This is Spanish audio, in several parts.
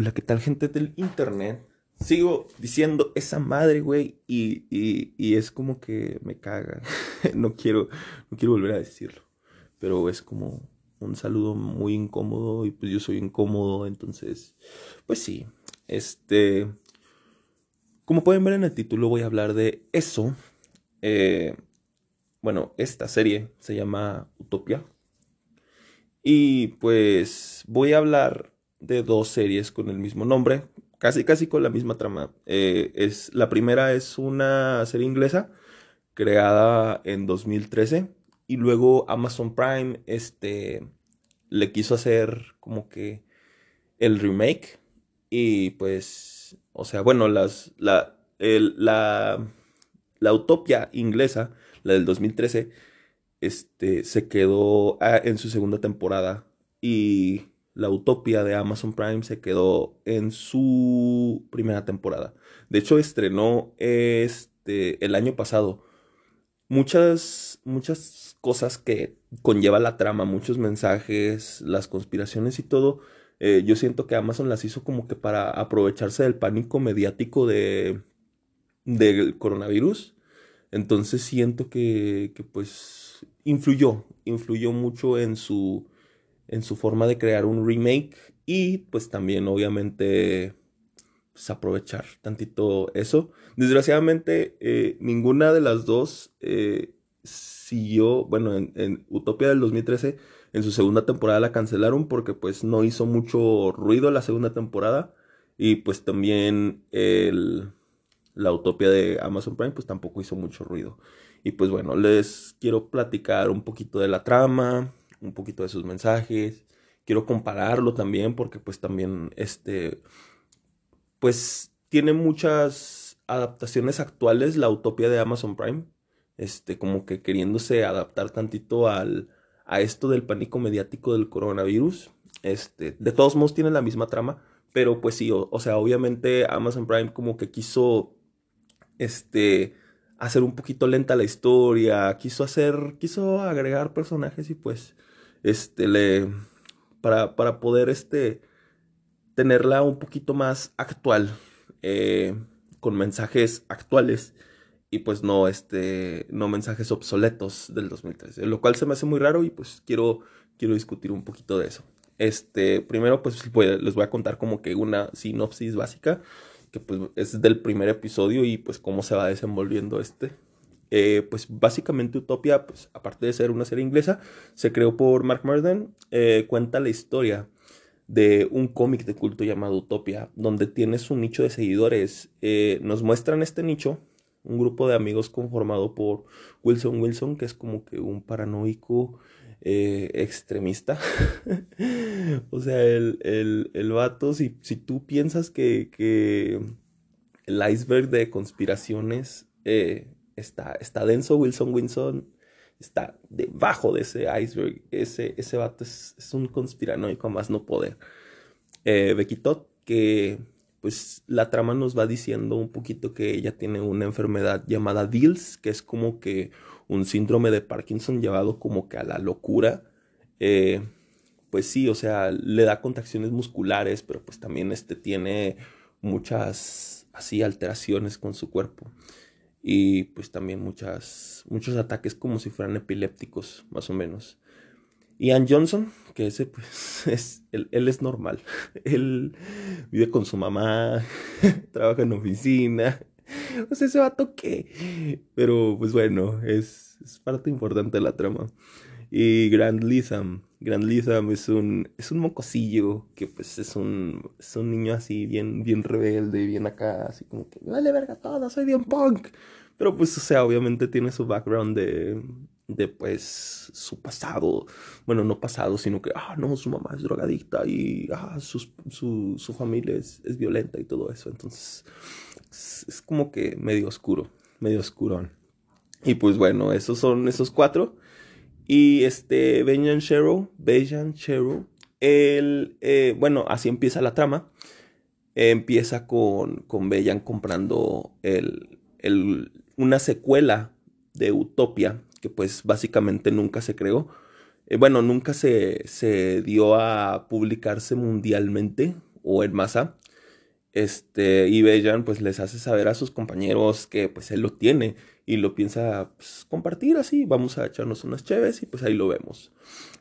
Hola, ¿qué tal gente del internet? Sigo diciendo esa madre, güey, y, y, es como que me caga. no, quiero, no quiero volver a decirlo. Pero es como un saludo muy incómodo y pues yo soy incómodo, entonces, pues sí. Este, como pueden ver en el título voy a hablar de eso. Eh, bueno, esta serie se llama Utopia. Y pues voy a hablar de dos series con el mismo nombre, casi casi con la misma trama. Eh, es, la primera es una serie inglesa creada en 2013 y luego Amazon Prime este, le quiso hacer como que el remake y pues, o sea, bueno, las, la, la, la utopia inglesa, la del 2013, este, se quedó ah, en su segunda temporada y la utopia de Amazon Prime se quedó en su primera temporada. De hecho, estrenó este, el año pasado muchas, muchas cosas que conlleva la trama, muchos mensajes, las conspiraciones y todo. Eh, yo siento que Amazon las hizo como que para aprovecharse del pánico mediático de, del coronavirus. Entonces siento que, que pues influyó, influyó mucho en su en su forma de crear un remake y pues también obviamente pues, aprovechar tantito eso. Desgraciadamente eh, ninguna de las dos eh, siguió, bueno, en, Utopia del 2013 en su segunda temporada la cancelaron porque pues no hizo mucho ruido la segunda temporada y pues también el, la Utopia de Amazon Prime pues tampoco hizo mucho ruido. Y pues bueno, les quiero platicar un poquito de la trama, un poquito de sus mensajes. Quiero compararlo también porque pues también este pues tiene muchas adaptaciones actuales la utopía de Amazon Prime, este como que queriéndose adaptar tantito al a esto del pánico mediático del coronavirus. Este, de todos modos tiene la misma trama, pero pues sí, o, o sea, obviamente Amazon Prime como que quiso este hacer un poquito lenta la historia, quiso hacer, quiso agregar personajes y pues este, le, para, para poder este, tenerla un poquito más actual, eh, con mensajes actuales y pues no, este, no mensajes obsoletos del 2013, lo cual se me hace muy raro y pues quiero, quiero discutir un poquito de eso. Este, primero pues les voy a contar como que una sinopsis básica, que pues es del primer episodio y pues cómo se va desenvolviendo este, eh, pues básicamente Utopia, pues aparte de ser una serie inglesa, se creó por Mark Murden, eh, cuenta la historia de un cómic de culto llamado Utopia, donde tiene su nicho de seguidores. Eh, nos muestran este nicho, un grupo de amigos conformado por Wilson Wilson, que es como que un paranoico extremista. o sea, el, el, el vato, si, si, tú piensas que el iceberg de conspiraciones está, está denso Wilson Wilson, está debajo de ese iceberg, ese, ese vato es, un conspiranoico más no poder. Eh, Becky que pues la trama nos va diciendo un poquito que ella tiene una enfermedad llamada DILS, que es como que un síndrome de Parkinson llevado como que a la locura. Eh, pues sí, o sea, le da contracciones musculares, pero pues también este tiene muchas así alteraciones con su cuerpo y pues también muchos ataques como si fueran epilépticos, más o menos. Ian Johnson, que ese pues es, él, es normal, él vive con su mamá, trabaja en oficina, o sea, ese vato qué, pero pues bueno, es, es parte importante de la trama. Y Grand Litham, Grand Litham es un, es un mocosillo que pues es un, es un niño así bien, bien rebelde, bien acá, así como que vale verga todo, soy bien punk. Pero pues, o sea, obviamente tiene su background de, de pues su pasado, bueno, no pasado, sino que, ah, no, su mamá es drogadicta y, ah, su, su, su familia es, es, violenta y todo eso. Entonces, es, como que medio oscuro, medio oscurón. Y pues bueno, esos son esos cuatro. Y este, Benjan Shero, Benjan Shero, él, eh, bueno, así empieza la trama. empieza con, con comprando el, el, una secuela de Utopia, que pues básicamente nunca se creó. Eh, bueno, nunca se, se, dio a publicarse mundialmente, o en masa. Este, y Bellan pues les hace saber a sus compañeros que pues él lo tiene y lo piensa pues, compartir así, vamos a echarnos unas cheves y pues ahí lo vemos.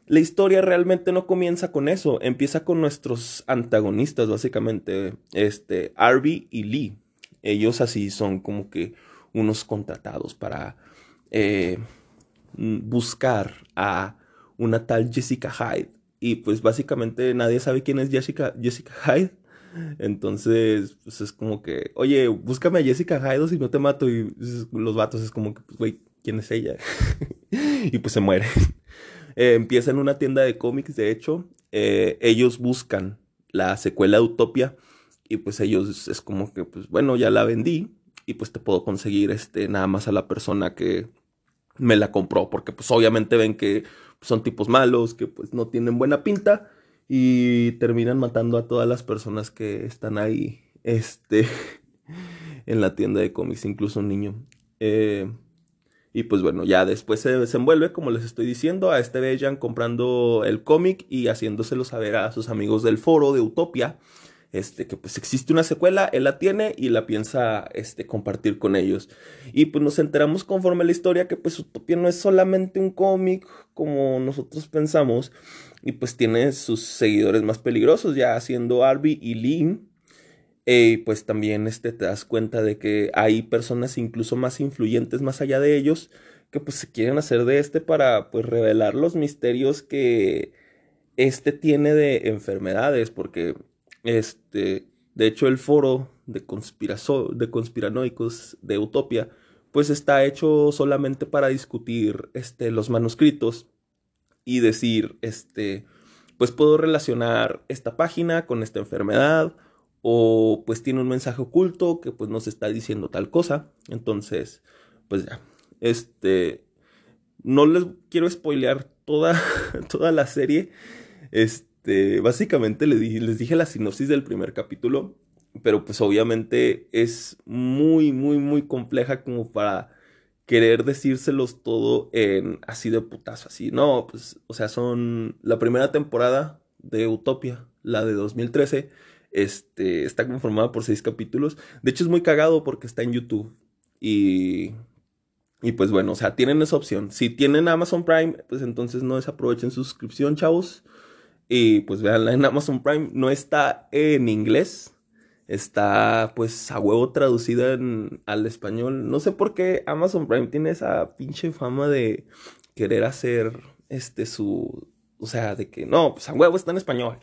La historia realmente no comienza con eso, empieza con nuestros antagonistas básicamente, este, Arby y Lee. Ellos así son como que unos contratados para eh, buscar a una tal Jessica Hyde. Y pues básicamente nadie sabe quién es Jessica, Jessica Hyde. Entonces, pues es como que, oye, búscame a Jessica Hyde si no te mato. Y los vatos es como que, pues, güey, ¿quién es ella? y pues se muere. Eh, empieza en una tienda de cómics, de hecho. Eh, ellos buscan la secuela de Utopia. Y pues ellos es como que, pues bueno, ya la vendí. Y pues te puedo conseguir este, nada más a la persona que me la compró. Porque pues obviamente ven que son tipos malos, que pues no tienen buena pinta y terminan matando a todas las personas que están ahí este, en la tienda de cómics, incluso un niño. Eh, y pues bueno, ya después se desenvuelve, como les estoy diciendo, a este Bellan comprando el cómic y haciéndoselo saber a sus amigos del foro de Utopia. Este, que pues existe una secuela, él la tiene y la piensa este, compartir con ellos. Y pues nos enteramos conforme a la historia que pues Utopia no es solamente un cómic como nosotros pensamos, y pues tiene sus seguidores más peligrosos, ya siendo Arby y Lee. Y pues también este, te das cuenta de que hay personas incluso más influyentes más allá de ellos que pues se quieren hacer de este para pues revelar los misterios que este tiene de enfermedades porque este de hecho el foro de, conspiranoicos de Utopia pues está hecho solamente para discutir este, los manuscritos y decir, este, pues puedo relacionar esta página con esta enfermedad o pues tiene un mensaje oculto que pues nos está diciendo tal cosa. Entonces, pues ya, este, no les quiero spoilear toda, toda la serie. Este, básicamente les dije, les dije la sinopsis del primer capítulo, pero pues obviamente es muy, muy, muy compleja como para querer decírselos todo en así de putazo, así. No, pues, o sea, son la primera temporada de Utopia, la de 2013. Este, está conformada por seis capítulos. De hecho, es muy cagado porque está en YouTube. Y, y pues bueno, o sea, tienen esa opción. Si tienen Amazon Prime, pues entonces no desaprovechen su suscripción, chavos. Y pues veanla en Amazon Prime. No está en inglés está pues a huevo traducida al español. No sé por qué Amazon Prime tiene esa pinche fama de querer hacer este su, o sea, de que no, pues a huevo está en español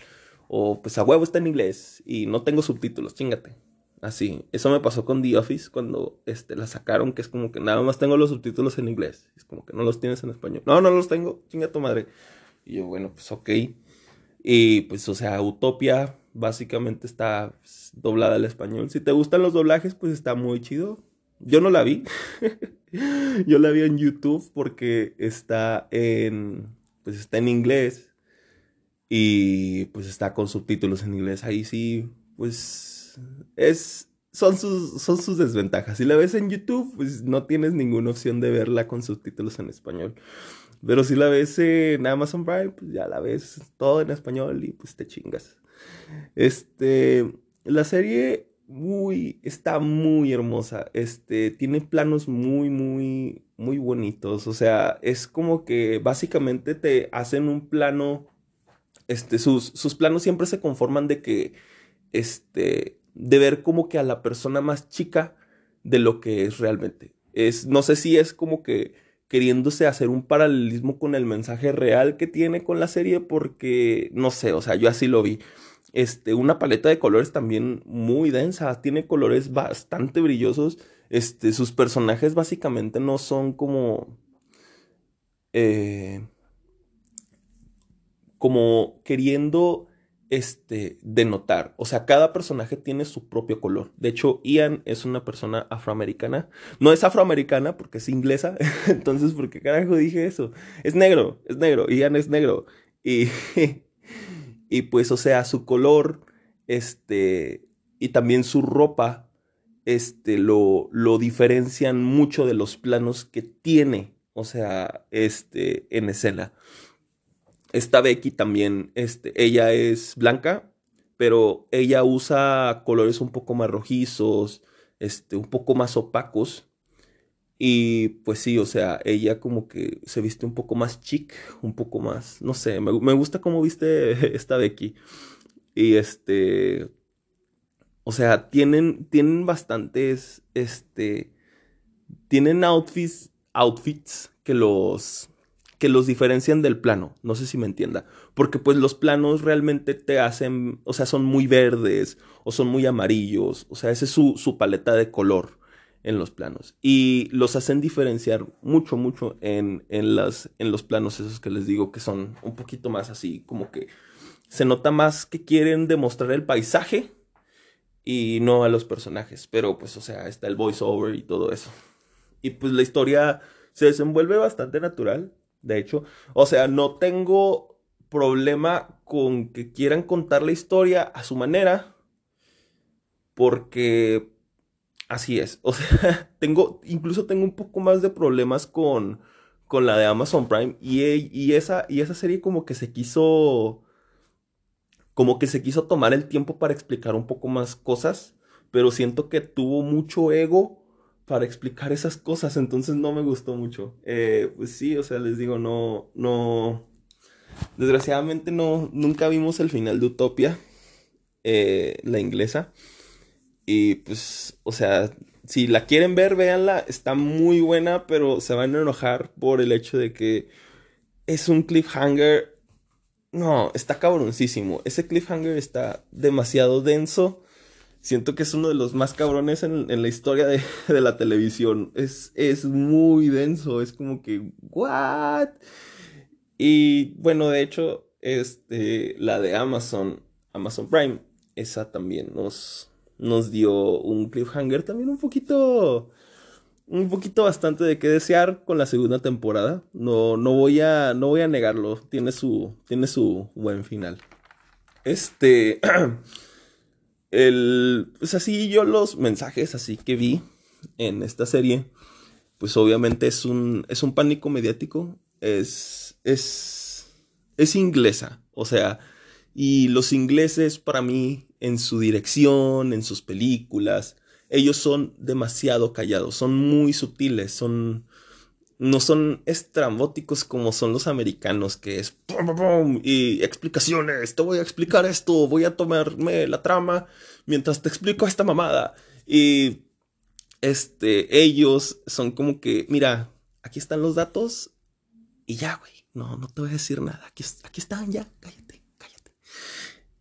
o pues a huevo está en inglés y no tengo subtítulos, chingate. Así, eso me pasó con The Office cuando este, la sacaron, que es como que nada más tengo los subtítulos en inglés. Es como que no los tienes en español. No, no los tengo, chinga tu madre. Y yo, bueno, pues ok. Y pues, o sea, Utopia básicamente está doblada al español. Si te gustan los doblajes, pues está muy chido. Yo no la vi. Yo la vi en YouTube porque está en pues está en inglés y pues está con subtítulos en inglés. Ahí sí, pues es son sus, son sus desventajas. Si la ves en YouTube, pues no tienes ninguna opción de verla con subtítulos en español. Pero si la ves en Amazon Prime, pues ya la ves todo en español y pues te chingas. Este, la serie muy, está muy hermosa. Este, tiene planos muy, muy, muy bonitos. O sea, es como que básicamente te hacen un plano. Este, sus, sus planos siempre se conforman de que, este, de ver como que a la persona más chica de lo que es realmente. Es, no sé si es como que queriéndose hacer un paralelismo con el mensaje real que tiene con la serie, porque no sé, o sea, yo así lo vi. Este, una paleta de colores también muy densa, tiene colores bastante brillosos. Este, sus personajes básicamente no son como. Eh, como queriendo este, denotar. O sea, cada personaje tiene su propio color. De hecho, Ian es una persona afroamericana. No es afroamericana porque es inglesa. Entonces, ¿por qué carajo dije eso? Es negro, es negro. Ian es negro. Y Y pues, o sea, su color, este, y también su ropa, este, lo, lo diferencian mucho de los planos que tiene, o sea, este, en escena. Esta Becky también, este, ella es blanca, pero ella usa colores un poco más rojizos, este, un poco más opacos. Y pues sí, o sea, ella como que se viste un poco más chic, un poco más, no sé, me, me gusta cómo viste esta Becky. Y este, o sea, tienen, tienen bastantes, este, tienen outfits, outfits que los, que los diferencian del plano. No sé si me entienda. Porque pues los planos realmente te hacen, o sea, son muy verdes o son muy amarillos. O sea, esa es su, su paleta de color en los planos. Y los hacen diferenciar mucho, mucho en, en, las, en los planos esos que les digo que son un poquito más así, como que se nota más que quieren demostrar el paisaje y no a los personajes. Pero pues, o sea, está el voiceover y todo eso. Y pues la historia se desenvuelve bastante natural, de hecho. O sea, no tengo problema con que quieran contar la historia a su manera. Porque así es. O sea, tengo, incluso tengo un poco más de problemas con, con la de Amazon Prime. Y, y, esa, y esa serie como que se quiso como que se quiso tomar el tiempo para explicar un poco más cosas, pero siento que tuvo mucho ego para explicar esas cosas, entonces no me gustó mucho. Eh, pues sí, o sea, les digo, no, no, desgraciadamente no, nunca vimos el final de Utopia, eh, la inglesa, y pues, o sea, si la quieren ver, véanla, está muy buena, pero se van a enojar por el hecho de que es un cliffhanger no, está cabroncísimo. Ese cliffhanger está demasiado denso. Siento que es uno de los más cabrones en, la historia de, la televisión. Es, es muy denso. Es como que, ¿what? Y bueno, de hecho, este, la de Amazon, Amazon Prime, esa también nos, nos dio un cliffhanger también un poquito un poquito bastante de qué desear con la segunda temporada. No, no, voy, a, no voy a negarlo. Tiene su, tiene su buen final. Este. El, pues así yo los mensajes así que vi en esta serie. Pues obviamente es un, es un pánico mediático. Es, es, es inglesa. O sea, y los ingleses para mí en su dirección, en sus películas, ellos son demasiado callados, son muy sutiles, son no son estrambóticos como son los americanos, que es y explicaciones, te voy a explicar esto, voy a tomarme la trama mientras te explico esta mamada. Y este, ellos son como que, mira, aquí están los datos y ya, güey, no, no te voy a decir nada, aquí, aquí están ya, cállate, cállate.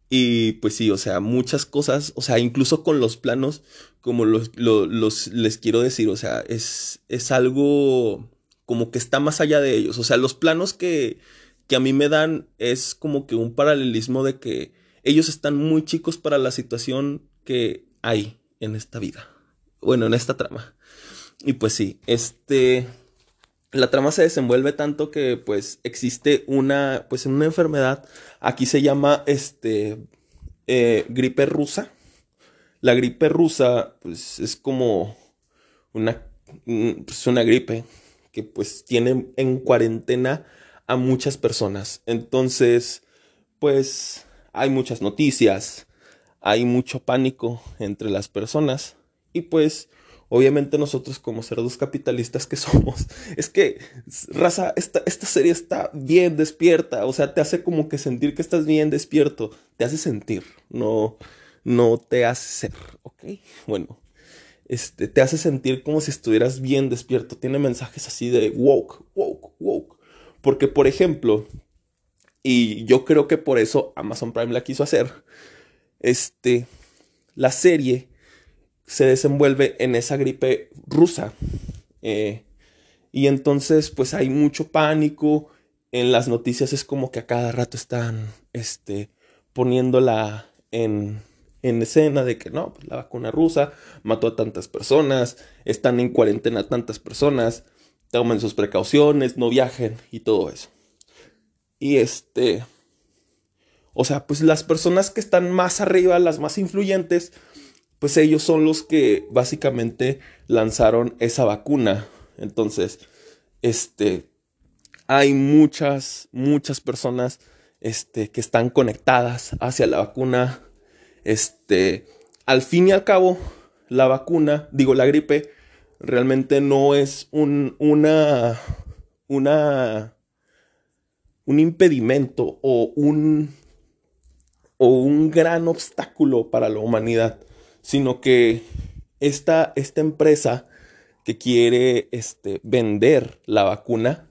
Y pues sí, o sea, muchas cosas, o sea, incluso con los planos, como los, los, les quiero decir, o sea, es, es algo como que está más allá de ellos. O sea, los planos que, que a mí me dan es como que un paralelismo de que ellos están muy chicos para la situación que hay en esta vida. Bueno, en esta trama. Y pues sí, este la trama se desenvuelve tanto que pues existe una pues una enfermedad aquí se llama este eh, gripe rusa la gripe rusa, pues es como una, pues, una gripe que pues tiene en cuarentena a muchas personas. Entonces, pues hay muchas noticias, hay mucho pánico entre las personas y pues obviamente nosotros como cerdos capitalistas que somos, es que, raza, esta, esta serie está bien despierta, o sea, te hace como que sentir que estás bien despierto, te hace sentir, no no te hace ser, ¿ok? Bueno, este, te hace sentir como si estuvieras bien despierto. Tiene mensajes así de woke, woke, woke. Porque, por ejemplo, y yo creo que por eso Amazon Prime la quiso hacer, este, la serie se desenvuelve en esa gripe rusa. Eh, y entonces, pues hay mucho pánico. En las noticias es como que a cada rato están, este, poniéndola en, en escena de que no, pues la vacuna rusa mató a tantas personas, están en cuarentena tantas personas, tomen sus precauciones, no viajen y todo eso. Y este, o sea, pues las personas que están más arriba, las más influyentes, pues ellos son los que básicamente lanzaron esa vacuna. Entonces, este, hay muchas, muchas personas este, que están conectadas hacia la vacuna Este, al fin y al cabo, la vacuna, digo, la gripe, realmente no es un, una, una, un impedimento o un, o un gran obstáculo para la humanidad, sino que esta, esta empresa que quiere este, vender la vacuna,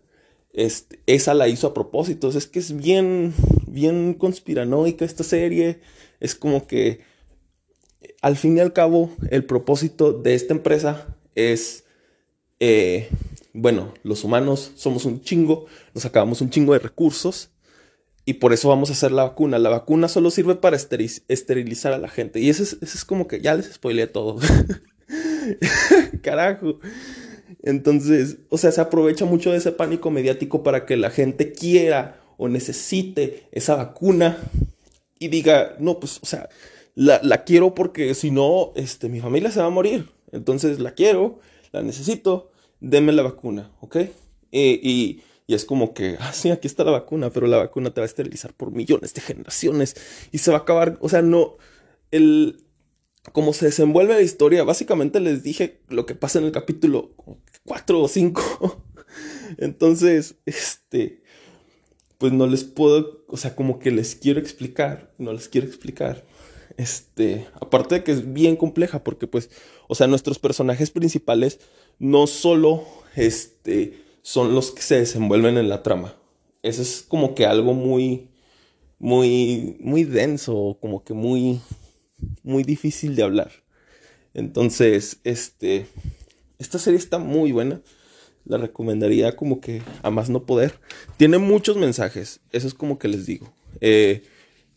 este, esa la hizo a propósito. Es que es bien, bien conspiranoica esta serie. Es como que, al fin y al cabo, el propósito de esta empresa es, eh, bueno, los humanos somos un chingo, nos acabamos un chingo de recursos y por eso vamos a hacer la vacuna. La vacuna solo sirve para esterilizar a la gente. Y eso es, como que ya les spoileé todo. Carajo. Entonces, o sea, se aprovecha mucho de ese pánico mediático para que la gente quiera o necesite esa vacuna y diga, no, pues, o sea, la, quiero porque si no, este, mi familia se va a morir. Entonces, la quiero, la necesito, denme la vacuna, ¿ok? Y, y es como que, ah, sí, aquí está la vacuna, pero la vacuna te va a esterilizar por millones de generaciones y se va a acabar, o sea, no, el, como se desenvuelve la historia, básicamente les dije lo que pasa en el capítulo 4 o 5. Entonces, este, pues no les puedo, o sea, como que les quiero explicar, no les quiero explicar. Este, aparte de que es bien compleja, porque pues, o sea, nuestros personajes principales no solo, este, son los que se desenvuelven en la trama. Eso es como que algo muy, muy, muy denso, como que muy, muy difícil de hablar. Entonces, este, esta serie está muy buena. La recomendaría como que a más no poder. Tiene muchos mensajes, eso es como que les digo. Eh,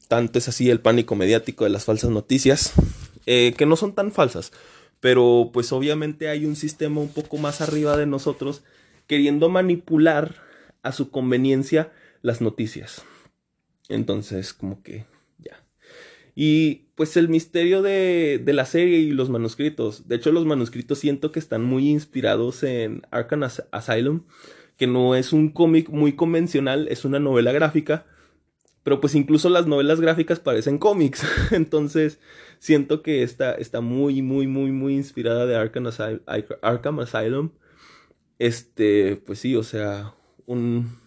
tanto es así el pánico mediático de las falsas noticias, eh, que no son tan falsas, pero pues obviamente hay un sistema un poco más arriba de nosotros queriendo manipular a su conveniencia las noticias. Entonces, como que y pues el misterio de, la serie y los manuscritos. De hecho, los manuscritos siento que están muy inspirados en Arkham Asylum, que no es un cómic muy convencional, es una novela gráfica. Pero pues incluso las novelas gráficas parecen cómics. Entonces siento que está, está muy, muy, muy, muy inspirada de Arkham, Arkham Asylum. Este, pues sí, o sea, un,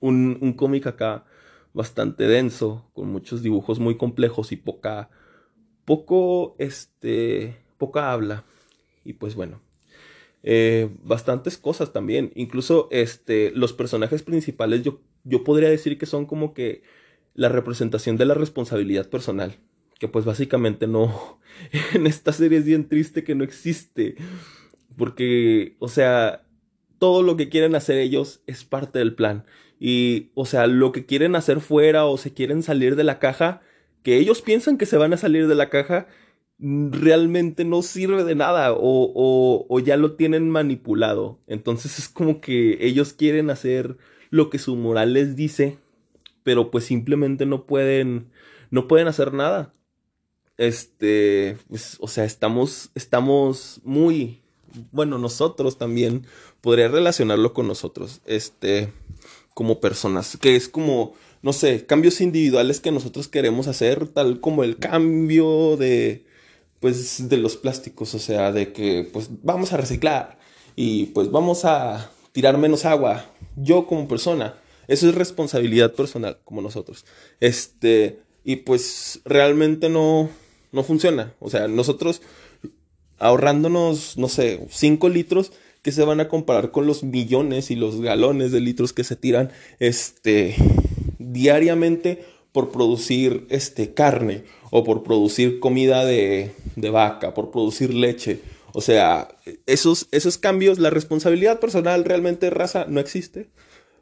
un, un cómic acá bastante denso, con muchos dibujos muy complejos y poca, poco, este, poca habla. Y pues bueno, eh, bastantes cosas también. Incluso, este, los personajes principales yo, yo podría decir que son como que la representación de la responsabilidad personal. Que pues básicamente no, en esta serie es bien triste que no existe. Porque, o sea, todo lo que quieren hacer ellos es parte del plan. Y, o sea, lo que quieren hacer fuera o se quieren salir de la caja, que ellos piensan que se van a salir de la caja, mm, realmente no sirve de nada o, o, ya lo tienen manipulado. Entonces es como que ellos quieren hacer lo que su moral les dice, pero pues simplemente no pueden, no pueden hacer nada. Este, o sea, estamos, estamos muy, bueno, nosotros también, podría relacionarlo con nosotros, este, como personas, que es como, no sé, cambios individuales que nosotros queremos hacer, tal como el cambio de, pues, de los plásticos, o sea, de que, pues, vamos a reciclar y, pues, vamos a tirar menos agua, yo como persona, eso es responsabilidad personal, como nosotros, este, y pues, realmente no, no funciona, o sea, nosotros ahorrándonos, no sé, 5 litros, que se van a comparar con los millones y los galones de litros que se tiran este, diariamente por producir este, carne o por producir comida de, de vaca, por producir leche. O sea, esos, esos cambios, la responsabilidad personal realmente raza no existe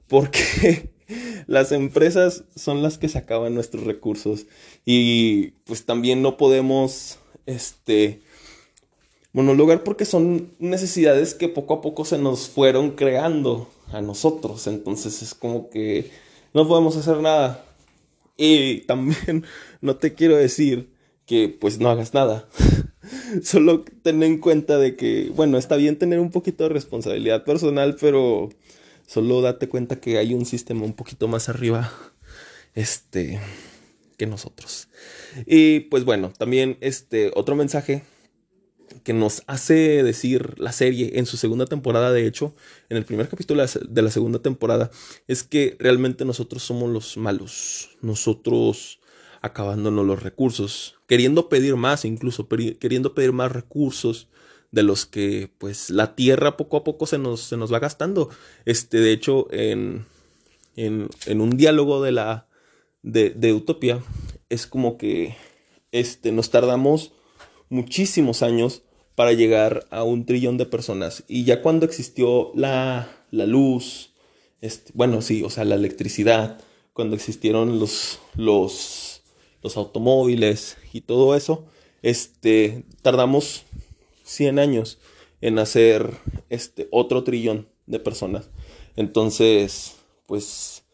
porque las empresas son las que se acaban nuestros recursos y pues también no podemos este lugar porque son necesidades que poco a poco se nos fueron creando a nosotros. Entonces es como que no podemos hacer nada. Y también no te quiero decir que pues no hagas nada. Solo ten en cuenta de que, bueno, está bien tener un poquito de responsabilidad personal, pero solo date cuenta que hay un sistema un poquito más arriba. Este que nosotros. Y pues bueno, también este otro mensaje que nos hace decir la serie en su segunda temporada, de hecho, en el primer capítulo de la segunda temporada, es que realmente nosotros somos los malos. Nosotros acabándonos los recursos, queriendo pedir más, incluso queriendo pedir más recursos de los que pues la tierra poco a poco se nos, se nos va gastando. Este, de hecho, en, en, un diálogo de la de, de, Utopia, es como que este, nos tardamos muchísimos años para llegar a un trillón de personas. Y ya cuando existió la, la luz, este, bueno, sí, o sea, la electricidad, cuando existieron los, los, los automóviles y todo eso, este, tardamos 100 años en hacer este otro trillón de personas. Entonces, pues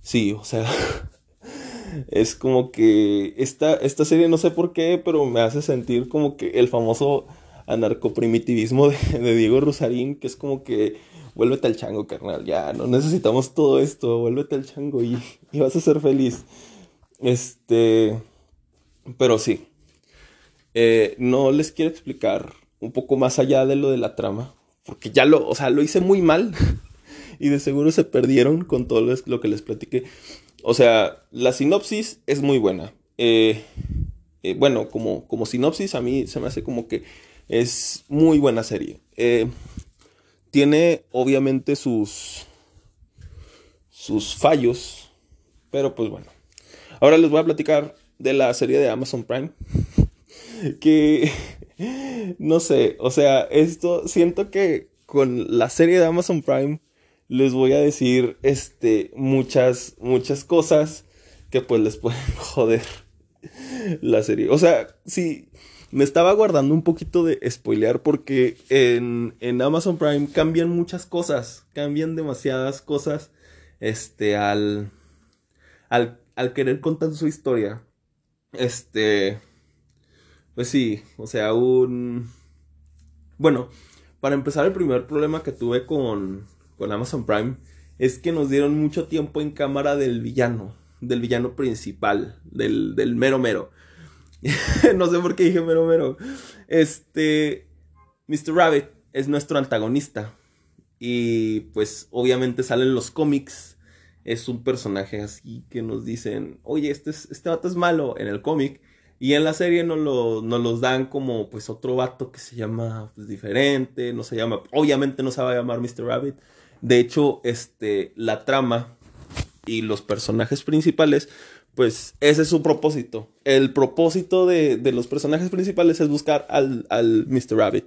sí, o sea, es como que esta, esta serie no sé por qué, pero me hace sentir como que el famoso anarcoprimitivismo de, de Diego Rosarín, que es como que vuélvete al chango, carnal, ya no necesitamos todo esto, vuélvete al chango y, y vas a ser feliz. Este, pero sí, eh, no les quiero explicar un poco más allá de lo de la trama, porque ya lo, o sea, lo hice muy mal y de seguro se perdieron con todo lo que les platiqué. O sea, la sinopsis es muy buena. Eh, eh, bueno, como, como sinopsis a mí se me hace como que es muy buena serie. Eh, tiene obviamente sus, sus fallos, pero pues bueno. Ahora les voy a platicar de la serie de Amazon Prime. Que no sé, o sea, esto siento que con la serie de Amazon Prime les voy a decir este muchas muchas cosas que pues les pueden joder la serie. O sea, sí me estaba guardando un poquito de spoilear porque en, en Amazon Prime cambian muchas cosas, cambian demasiadas cosas este al al, al querer contar su historia. Este pues sí, o sea, un... Bueno, para empezar, el primer problema que tuve con, con Amazon Prime es que nos dieron mucho tiempo en cámara del villano, del villano principal, del, del mero mero. no sé por qué dije mero mero. Este, Mr. Rabbit es nuestro antagonista. Y pues obviamente salen los cómics. Es un personaje así que nos dicen, oye, este, es, este vato es malo en el cómic. Y en la serie nos, lo, los dan como pues otro vato que se llama pues, diferente, no se llama, obviamente no se va a llamar Mr. Rabbit. De hecho, este, la trama y los personajes principales, pues ese es su propósito. El propósito de, los personajes principales es buscar al, al Mr. Rabbit.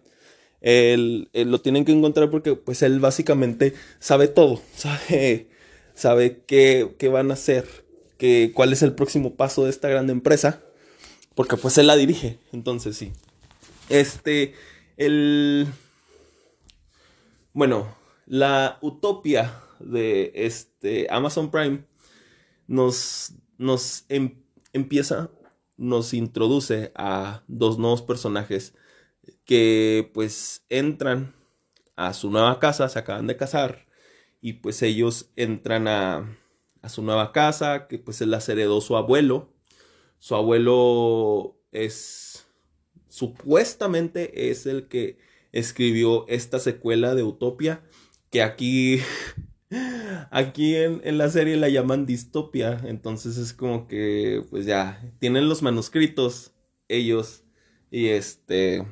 Él, lo tienen que encontrar porque pues él básicamente sabe todo, sabe, sabe qué, qué van a hacer, que, cuál es el próximo paso de esta gran empresa porque pues él la dirige, entonces sí. Este, el... Bueno, la utopia de este Amazon Prime nos, nos em, empieza, nos introduce a dos nuevos personajes que pues entran a su nueva casa, se acaban de casar y pues ellos entran a, a su nueva casa que pues las heredó su abuelo. Su abuelo es, supuestamente es el que escribió esta secuela de Utopia, que aquí, aquí en, en la serie la llaman distopia, entonces es como que, pues ya, tienen los manuscritos ellos y este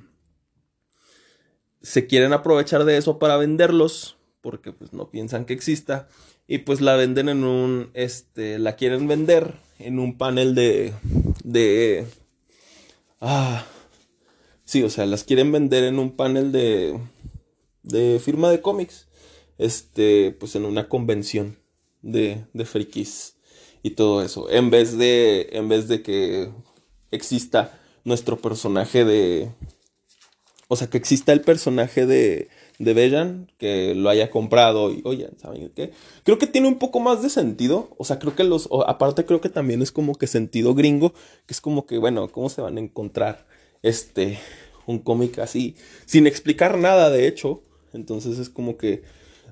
se quieren aprovechar de eso para venderlos porque pues no piensan que exista y pues la venden en un este la quieren vender en un panel de de ah sí o sea las quieren vender en un panel de de firma de cómics este pues en una convención de de frikis y todo eso en vez de en vez de que exista nuestro personaje de o sea que exista el personaje de de Bellan que lo haya comprado y, oye, ¿saben qué? Creo que tiene un poco más de sentido, o sea, creo que los, aparte creo que también es como que sentido gringo, que es como que, bueno, ¿cómo se van a encontrar este, un cómic así, sin explicar nada, de hecho? Entonces es como que,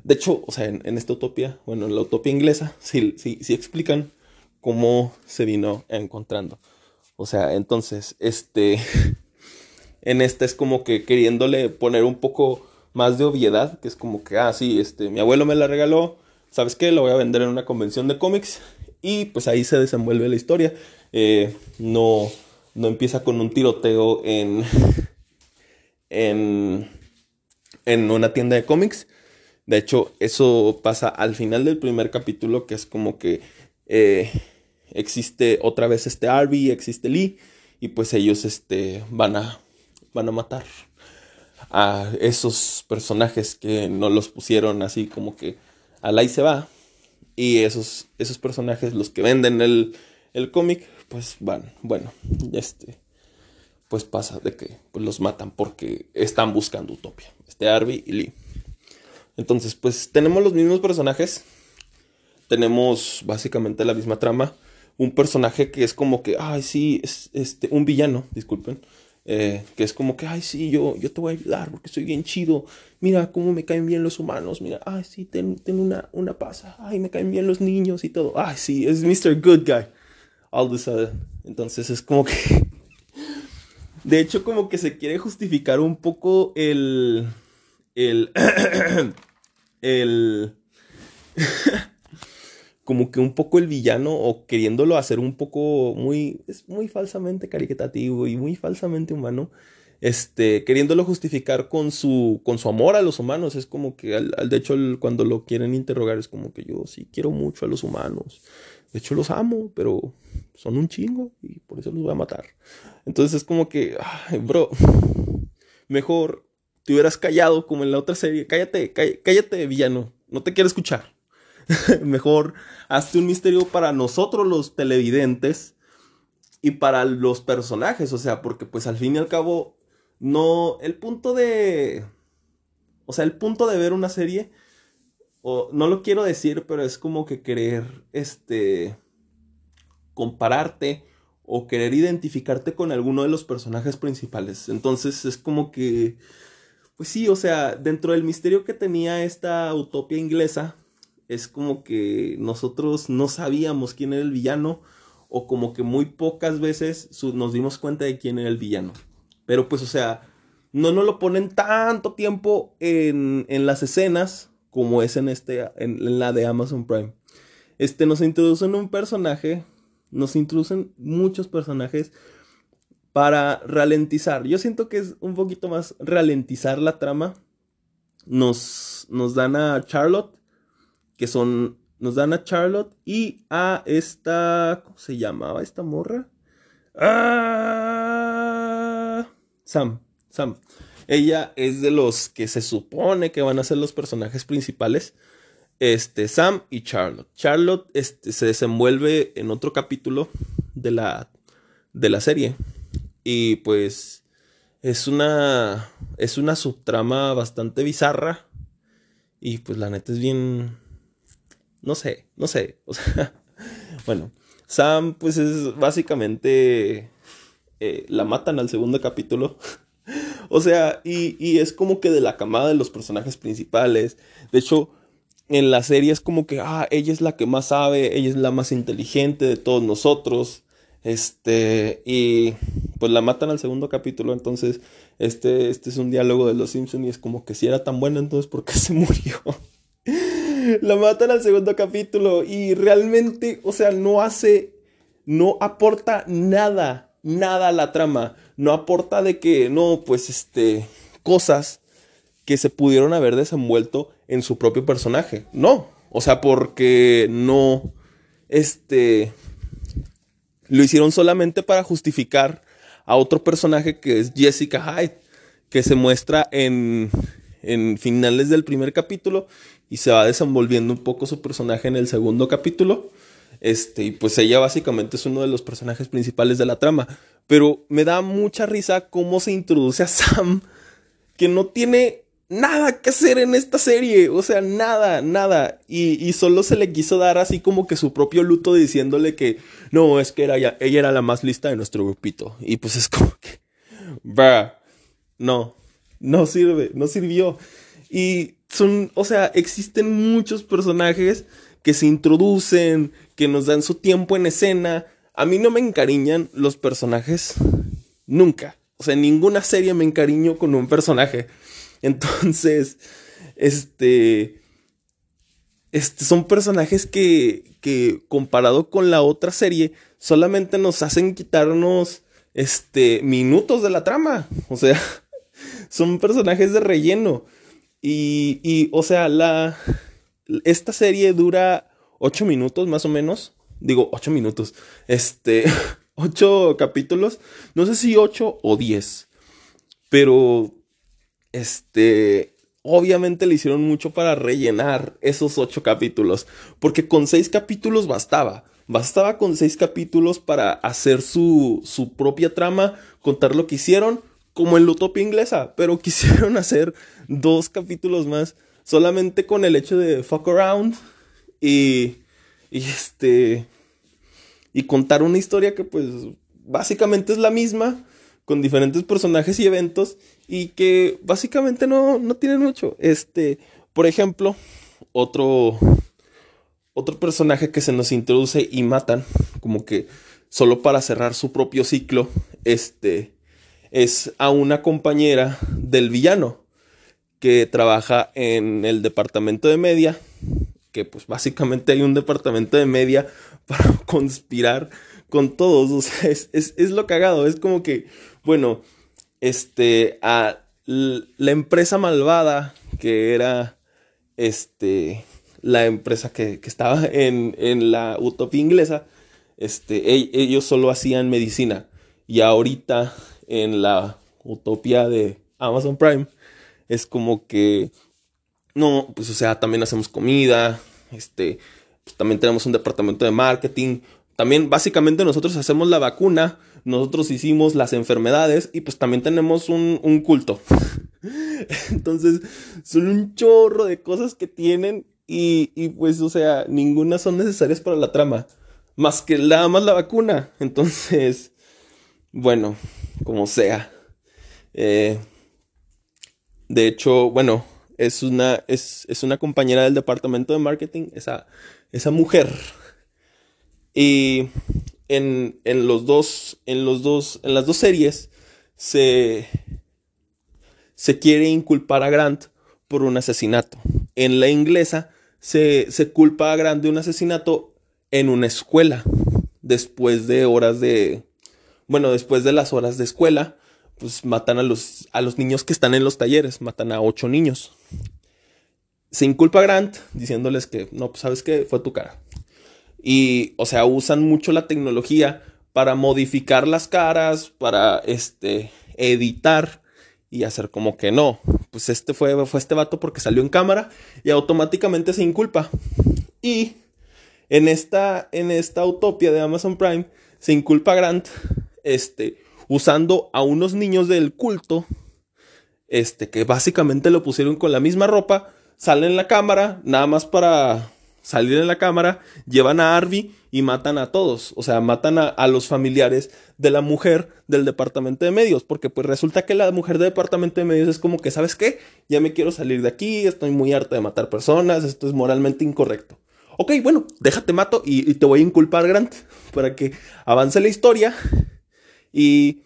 de hecho, o sea, en, esta utopía, bueno, en la utopía inglesa, sí, sí, sí explican cómo se vino encontrando. O sea, entonces, este, en esta es como que queriéndole poner un poco más de obviedad, que es como que, ah, sí, este, mi abuelo me la regaló, ¿sabes qué? La voy a vender en una convención de cómics y pues ahí se desenvuelve la historia. Eh, no, no empieza con un tiroteo en, en, en una tienda de cómics. De hecho, eso pasa al final del primer capítulo, que es como que eh, existe otra vez este Arby, existe Lee, y pues ellos este, van, a, van a matar a esos personajes que no los pusieron así como que al ahí se va. Y esos, esos personajes, los que venden el, el cómic, pues van, bueno, este, pues pasa de que pues los matan porque están buscando Utopia. Este Arby y Lee. Entonces, pues tenemos los mismos personajes. Tenemos básicamente la misma trama. Un personaje que es como que, ay, sí, es este, un villano, disculpen. Eh, que es como que, ay, sí, yo, yo te voy a ayudar porque soy bien chido. Mira cómo me caen bien los humanos. Mira, ay, sí, ten, una, una pasa. Ay, me caen bien los niños y todo. Ay, sí, es Mr. Good Guy. All of sudden. Entonces es como que. De hecho, como que se quiere justificar un poco el. El. el. como que un poco el villano o queriéndolo hacer un poco muy, es muy falsamente caritativo y muy falsamente humano, este, queriéndolo justificar con su, con su amor a los humanos, es como que, al, de hecho, cuando lo quieren interrogar es como que yo sí quiero mucho a los humanos, de hecho los amo, pero son un chingo y por eso los voy a matar. Entonces es como que, bro, mejor te hubieras callado como en la otra serie, cállate, cállate, villano, no te quiero escuchar. Mejor hazte un misterio para nosotros los televidentes y para los personajes, o sea, porque pues al fin y al cabo no el punto de o sea, el punto de ver una serie o no lo quiero decir, pero es como que querer este compararte o querer identificarte con alguno de los personajes principales. Entonces es como que pues sí, o sea, dentro del misterio que tenía esta utopia inglesa, es como que nosotros no sabíamos quién era el villano o como que muy pocas veces nos dimos cuenta de quién era el villano. Pero pues, o sea, no nos lo ponen tanto tiempo en, las escenas como es en, este, en, la de Amazon Prime. Este, nos introducen un personaje, nos introducen muchos personajes para ralentizar. Yo siento que es un poquito más ralentizar la trama. Nos, nos dan a Charlotte, que son, nos dan a Charlotte y a esta, ¿cómo se llamaba esta morra? Ah, Sam, Sam. Ella es de los que se supone que van a ser los personajes principales. Este, Sam y Charlotte. Charlotte este, se desenvuelve en otro capítulo de la, de la serie. Y pues es una, es una subtrama bastante bizarra. Y pues la neta es bien, no sé, no sé. O sea, bueno, Sam, pues es básicamente. Eh, la matan al segundo capítulo. o sea, y, y, es como que de la camada de los personajes principales. De hecho, en la serie es como que, ah, ella es la que más sabe, ella es la más inteligente de todos nosotros. Este, y pues la matan al segundo capítulo. Entonces, este, este es un diálogo de los Simpsons y es como que si era tan buena, entonces, ¿por qué se murió? la matan al segundo capítulo y realmente, o sea, no hace, no aporta nada, nada a la trama. No aporta de que, no, pues, este, cosas que se pudieron haber desenvuelto en su propio personaje. No, o sea, porque no, este, lo hicieron solamente para justificar a otro personaje que es Jessica Hyde, que se muestra en, en finales del primer capítulo y se va desenvolviendo un poco su personaje en el segundo capítulo. Este, y pues ella básicamente es uno de los personajes principales de la trama. Pero me da mucha risa cómo se introduce a Sam, que no tiene nada que hacer en esta serie. O sea, nada, nada. Y, y solo se le quiso dar así como que su propio luto diciéndole que no, es que era ella, ella era la más lista de nuestro grupito. Y pues es como que, va no, no sirve, no sirvió. Y son, o sea, existen muchos personajes que se introducen, que nos dan su tiempo en escena. A mí no me encariñan los personajes nunca. O sea, en ninguna serie me encariño con un personaje. Entonces, este, este son personajes que, que comparado con la otra serie, solamente nos hacen quitarnos este, minutos de la trama. O sea, son personajes de relleno. Y, y, o sea, la, esta serie dura ocho minutos más o menos. Digo, ocho minutos. Este, ocho capítulos. No sé si ocho o diez. Pero, este, obviamente le hicieron mucho para rellenar esos ocho capítulos. Porque con seis capítulos bastaba. Bastaba con seis capítulos para hacer su, su propia trama, contar lo que hicieron, como en la utopía inglesa, pero quisieron hacer dos capítulos más solamente con el hecho de fuck around y, y este y contar una historia que pues básicamente es la misma con diferentes personajes y eventos y que básicamente no, no tienen mucho. Este, por ejemplo, otro otro personaje que se nos introduce y matan, como que solo para cerrar su propio ciclo, este, es a una compañera del villano que trabaja en el departamento de media, que pues básicamente hay un departamento de media para conspirar con todos, o sea, es, es, es lo cagado, es como que, bueno, este, a la empresa malvada que era, este, la empresa que, estaba en, la utopía inglesa, este, ellos solo hacían medicina. Y ahorita en la utopía de Amazon Prime es como que, no, pues o sea, también hacemos comida, este, pues, también tenemos un departamento de marketing. También básicamente nosotros hacemos la vacuna, nosotros hicimos las enfermedades y pues también tenemos un, un culto. Entonces, son un chorro de cosas que tienen y, pues, o sea, ninguna son necesarias para la trama. Más que nada más la vacuna. Entonces, bueno, como sea. Eh, de hecho, bueno, es una, es, una compañera del departamento de marketing, esa, esa mujer. Y en, los dos, en los dos, en las dos series se, se quiere inculpar a Grant por un asesinato. En la inglesa se, culpa a Grant de un asesinato en una escuela. Después de horas de. Bueno, después de las horas de escuela, pues matan a los, a los niños que están en los talleres, matan a ocho niños. Se inculpa a Grant diciéndoles que, no, pues sabes que fue tu cara. Y, o sea, usan mucho la tecnología para modificar las caras, para este, editar y hacer como que no. Pues este fue, fue este vato porque salió en cámara y automáticamente se inculpa. Y en esta, en esta de Amazon Prime se inculpa a Grant este, usando a unos niños del culto este, que básicamente lo pusieron con la misma ropa, sale en la cámara, nada más para salir en la cámara, llevan a Arby y matan a todos, o sea, matan a, los familiares de la mujer del departamento de medios, porque pues resulta que la mujer del departamento de medios es como que, ¿sabes qué? Ya me quiero salir de aquí, estoy muy harta de matar personas, esto es moralmente incorrecto. Ok, bueno, déjate mato y, te voy a inculpar, Grant, para que avance la historia y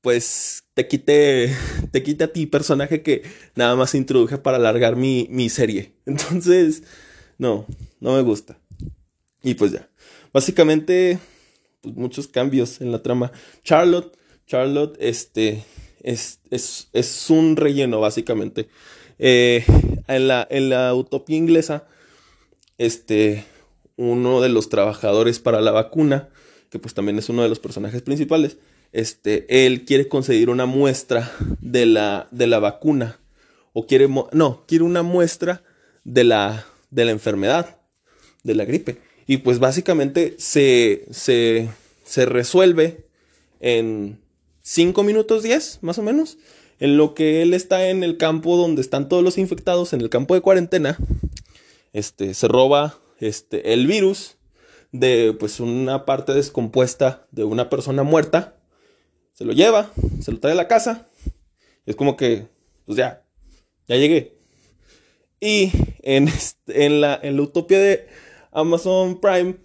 pues te quite, te quite a ti personaje que nada más introduje para alargar mi, mi serie. Entonces, no, no me gusta. Y pues ya. Básicamente, pues muchos cambios en la trama. Charlotte, Charlotte, este, es, es, un relleno, básicamente. Eh, en, la, en la utopía inglesa, este, uno de los trabajadores para la vacuna, que pues también es uno de los personajes principales, este, él quiere conseguir una muestra de la, de la vacuna. O quiere, no, quiere una muestra de la, de la enfermedad, de la gripe. Y pues básicamente se, se, resuelve en 5 minutos 10, más o menos. En lo que él está en el campo donde están todos los infectados, en el campo de cuarentena, este, se roba este, el virus de pues una parte descompuesta de una persona muerta, se lo lleva, se lo trae a la casa, es como que, pues ya, ya llegué. Y en, en, la, en la utopía de Amazon Prime,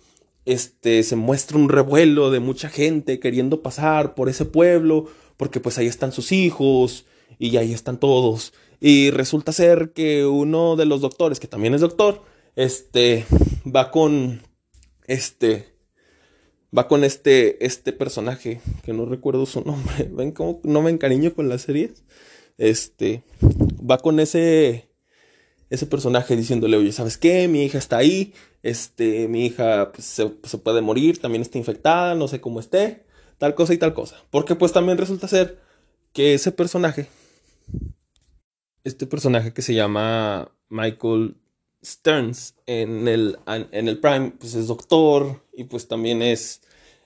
este, se muestra un revuelo de mucha gente queriendo pasar por ese pueblo, porque pues ahí están sus hijos y ahí están todos. Y resulta ser que uno de los doctores, que también es doctor, este, va con, este, va con este, este personaje, que no recuerdo su nombre, ven cómo no me encariño con las series, este, va con ese, ese personaje diciéndole, oye, ¿sabes qué? Mi hija está ahí, este, mi hija pues, se, puede morir, también está infectada, no sé cómo esté, tal cosa y tal cosa. Porque pues también resulta ser que ese personaje, este personaje que se llama Michael Stearns en el, en el Prime, pues es doctor y pues también es,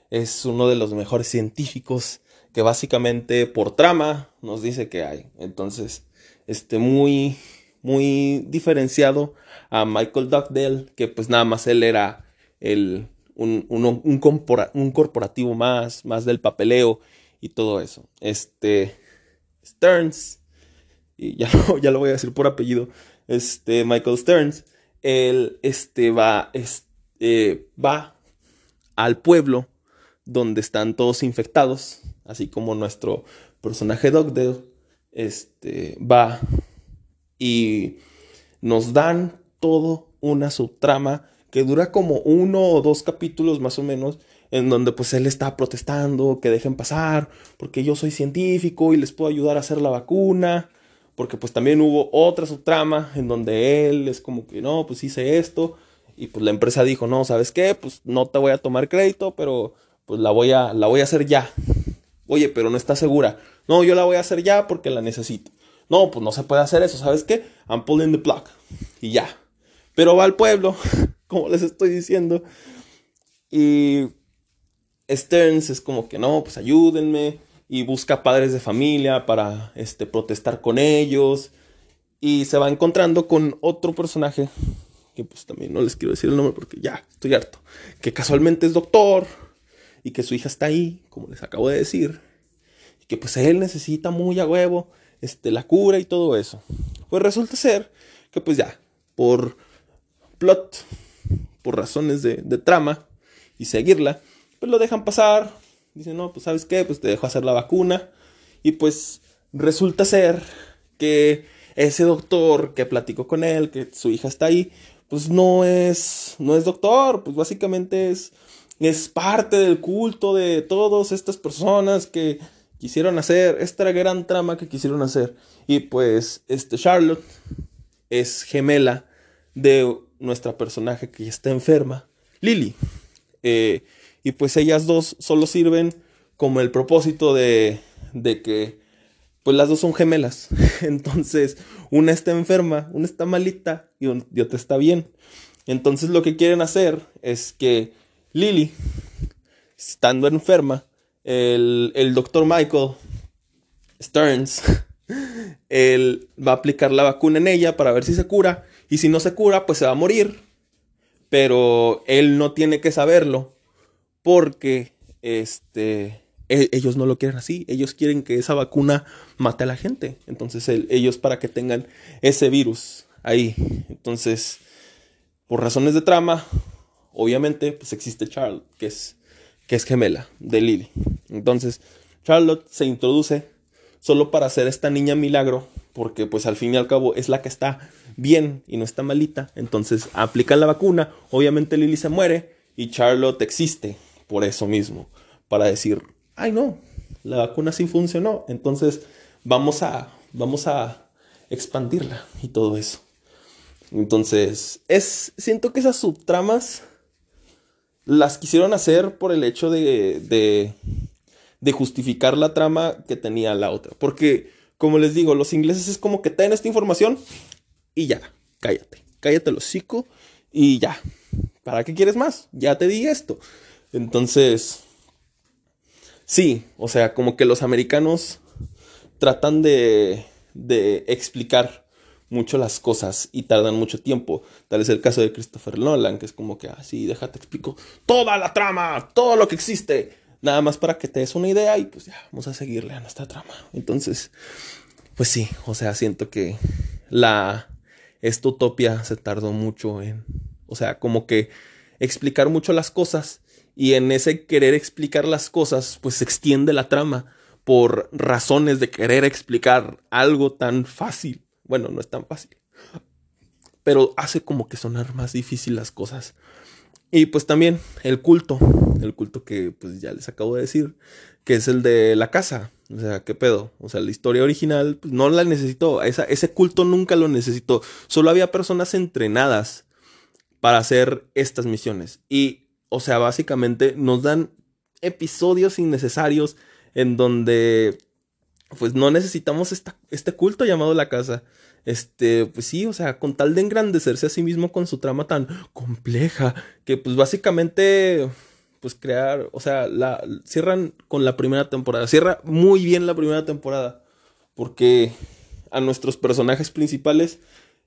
es uno de los mejores científicos que básicamente por trama nos dice que hay. Entonces, este, muy, muy diferenciado a Michael Dugdale, que pues nada más él era el, un, un, un, corporativo más, más del papeleo y todo eso. Este, Stearns, y ya lo, ya lo voy a decir por apellido, este, Michael Stearns, él este, va, este, va al pueblo donde están todos infectados, así como nuestro personaje Dugdale, este, va y nos dan todo una subtrama que dura como uno o dos capítulos más o menos, en donde pues él está protestando que dejen pasar, porque yo soy científico y les puedo ayudar a hacer la vacuna, porque pues también hubo otra subtrama en donde él es como que no, pues hice esto, y pues la empresa dijo, no, ¿sabes qué? Pues no te voy a tomar crédito, pero pues la voy a, la voy a hacer ya. Oye, pero no está segura. No, yo la voy a hacer ya porque la necesito. No, pues no se puede hacer eso, ¿sabes qué? I'm pulling the plug. Y ya. Pero va al pueblo, como les estoy diciendo. Y Stearns es como que no, pues ayúdenme. Y busca padres de familia para este, protestar con ellos. Y se va encontrando con otro personaje. Que pues también no les quiero decir el nombre porque ya estoy harto. Que casualmente es doctor. Y que su hija está ahí, como les acabo de decir. Y que pues él necesita muy a huevo este, la cura y todo eso. Pues resulta ser que pues ya, por plot, por razones de, trama y seguirla, pues lo dejan pasar. Dicen, no, pues sabes qué, pues te dejo hacer la vacuna. Y pues resulta ser que ese doctor que platicó con él, que su hija está ahí, pues no es, no es doctor, pues básicamente es, es parte del culto de todas estas personas que quisieron hacer, esta gran trama que quisieron hacer. Y pues, este Charlotte es gemela de nuestra personaje que está enferma, Lily. Eh, y pues ellas dos solo sirven como el propósito de, de que, pues las dos son gemelas. Entonces, una está enferma, una está malita y, y otra está bien. Entonces lo que quieren hacer es que Lily, estando enferma, el, doctor Michael Stearns, él va a aplicar la vacuna en ella para ver si se cura. Y si no se cura, pues se va a morir. Pero él no tiene que saberlo. Porque este, e, ellos no lo quieren así. Ellos quieren que esa vacuna mate a la gente. Entonces ellos para que tengan ese virus ahí. Entonces, por razones de trama, obviamente, pues existe Charles, que es que es gemela de Lily. Entonces, Charlotte se introduce solo para hacer esta niña milagro, porque pues al fin y al cabo es la que está bien y no está malita. Entonces aplican la vacuna, obviamente Lily se muere y Charlotte existe por eso mismo, para decir, ay no, la vacuna sí funcionó, entonces vamos a, vamos a expandirla y todo eso. Entonces, es, siento que esas subtramas las quisieron hacer por el hecho de, de, justificar la trama que tenía la otra. Porque, como les digo, los ingleses es como que ten esta información y ya, cállate, cállate el hocico y ya. ¿Para qué quieres más? Ya te di esto. Entonces, sí, o sea, como que los americanos tratan de, de explicar mucho las cosas y tardan mucho tiempo. Tal es el caso de Christopher Nolan, que es como que así, ah, déjate explico toda la trama, todo lo que existe, nada más para que te des una idea y pues ya, vamos a seguirle a nuestra trama. Entonces, pues sí, o sea, siento que la esta utopia se tardó mucho en, o sea, como que explicar mucho las cosas y en ese querer explicar las cosas, pues se extiende la trama por razones de querer explicar algo tan fácil. Bueno, no es tan fácil. Pero hace como que sonar más difícil las cosas. Y pues también el culto, el culto que pues ya les acabo de decir, que es el de la casa. O sea, ¿qué pedo? O sea, la historia original pues, no la necesitó. ese culto nunca lo necesitó. Solo había personas entrenadas para hacer estas misiones. Y, o sea, básicamente nos dan episodios innecesarios en donde pues no necesitamos este culto llamado la casa. Este, pues sí, o sea, con tal de engrandecerse a sí mismo con su trama tan compleja, que pues básicamente, pues crear, o sea, la cierran con la primera temporada, cierra muy bien la primera temporada, porque a nuestros personajes principales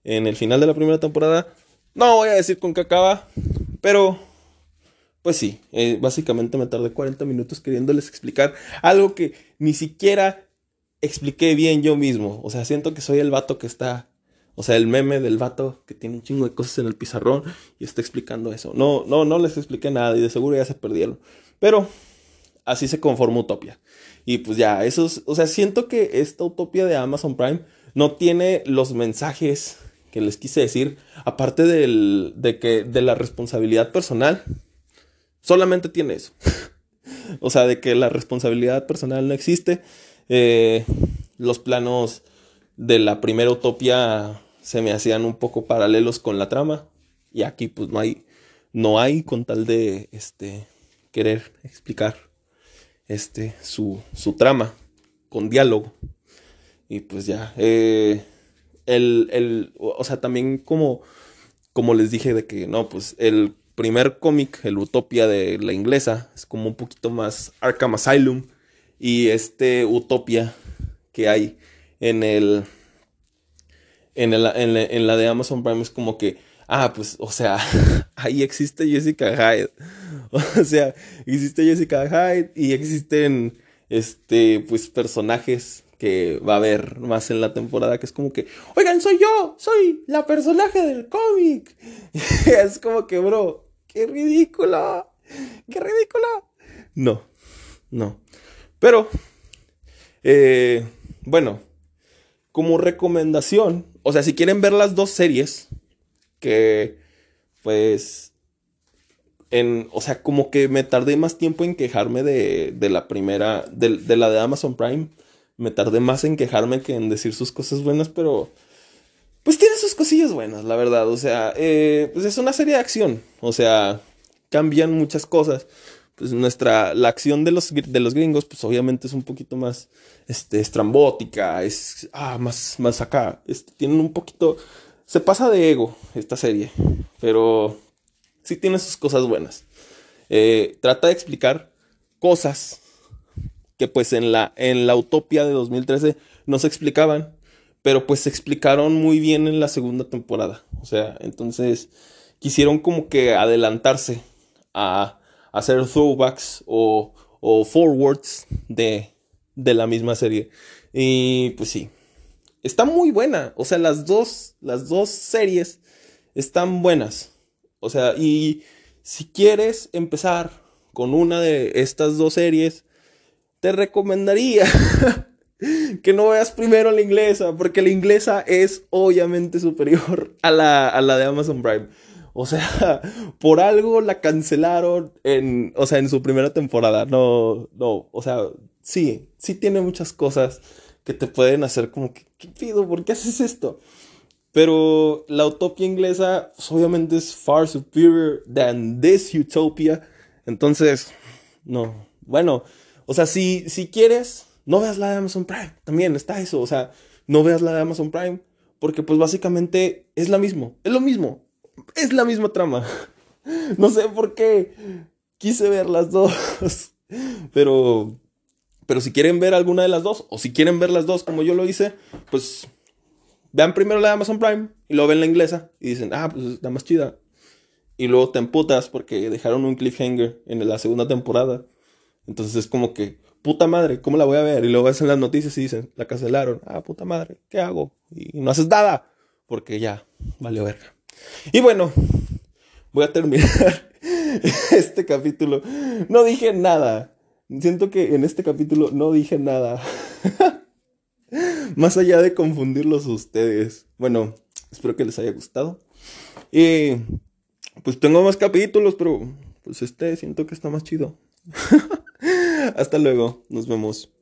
en el final de la primera temporada, no voy a decir con qué acaba, pero pues sí, eh, básicamente me tardé 40 minutos queriéndoles explicar algo que ni siquiera expliqué bien yo mismo. O sea, siento que soy el vato que está. O sea, el meme del vato que tiene un chingo de cosas en el pizarrón y está explicando eso. No, no, no les expliqué nada y de seguro ya se perdieron. Pero así se conforma Utopia. Y pues ya, eso es, o sea, siento que esta Utopia de Amazon Prime no tiene los mensajes que les quise decir, aparte del, de que de la responsabilidad personal, solamente tiene eso. o sea, de que la responsabilidad personal no existe eh, los planos de la primera utopía se me hacían un poco paralelos con la trama. Y aquí pues no hay, no hay con tal de este, querer explicar este, su, su trama con diálogo. Y pues ya, eh, el, el, o sea, también como, como les dije de que, no, pues el primer cómic, el Utopia de la inglesa, es como un poquito más Arkham Asylum y este utopia que hay en el en, el, en, la, de Amazon Prime es como que ah pues o sea ahí existe Jessica Hyde. O sea existe Jessica Hyde y existen este pues personajes que va a haber más en la temporada que es como que oigan soy yo soy la personaje del cómic es como que bro qué ridículo qué ridículo. No no pero, eh, bueno, como recomendación, o sea, si quieren ver las dos series, que pues, en, o sea, como que me tardé más tiempo en quejarme de, de la primera, de, la de Amazon Prime, me tardé más en quejarme que en decir sus cosas buenas, pero pues tiene sus cosillas buenas, la verdad. O sea, eh, pues es una serie de acción. O sea, cambian muchas cosas pues nuestra, la acción de los, de los gringos, pues obviamente es un poquito más, este, estrambótica, es, ah, más, más acá, tienen un poquito, se pasa de ego esta serie, pero sí tiene sus cosas buenas. Eh, trata de explicar cosas que pues en la, en la utopía de 2013 no se explicaban, pero pues se explicaron muy bien en la segunda temporada. O sea, entonces quisieron como que adelantarse a hacer throwbacks o, o forwards de, de la misma serie. Y pues sí, está muy buena. O sea, las dos, las dos series están buenas. O sea, y si quieres empezar con una de estas dos series, te recomendaría que no veas primero la inglesa, porque la inglesa es obviamente superior a la, a la de Amazon Prime. O sea, por algo la cancelaron en, o sea, en su primera temporada. No, no, o sea, sí, sí tiene muchas cosas que te pueden hacer como que, ¿qué pido? ¿Por qué haces esto? Pero la utopia inglesa, pues, obviamente es far superior than this utopia. Entonces, no. Bueno, o sea, si, si quieres, no veas la de Amazon Prime. También está eso. O sea, no veas la de Amazon Prime. Porque pues básicamente es la mismo. Es lo mismo es la misma trama. No sé por qué quise ver las dos. Pero, pero si quieren ver alguna de las dos, o si quieren ver las dos como yo lo hice, pues vean primero la de Amazon Prime y luego ven la inglesa y dicen, ah, pues está más chida. Y luego te emputas porque dejaron un cliffhanger en la segunda temporada. Entonces es como que, puta madre, ¿cómo la voy a ver? Y luego ves en las noticias y dicen, la cancelaron. Ah, puta madre, ¿qué hago? Y no haces nada porque ya, valió verga. Y bueno, voy a terminar este capítulo no dije nada. Siento que en este capítulo no dije nada. Más allá de confundirlos ustedes. Bueno, espero que les haya gustado. Y pues tengo más capítulos, pero pues este siento que está más chido. Hasta luego, nos vemos.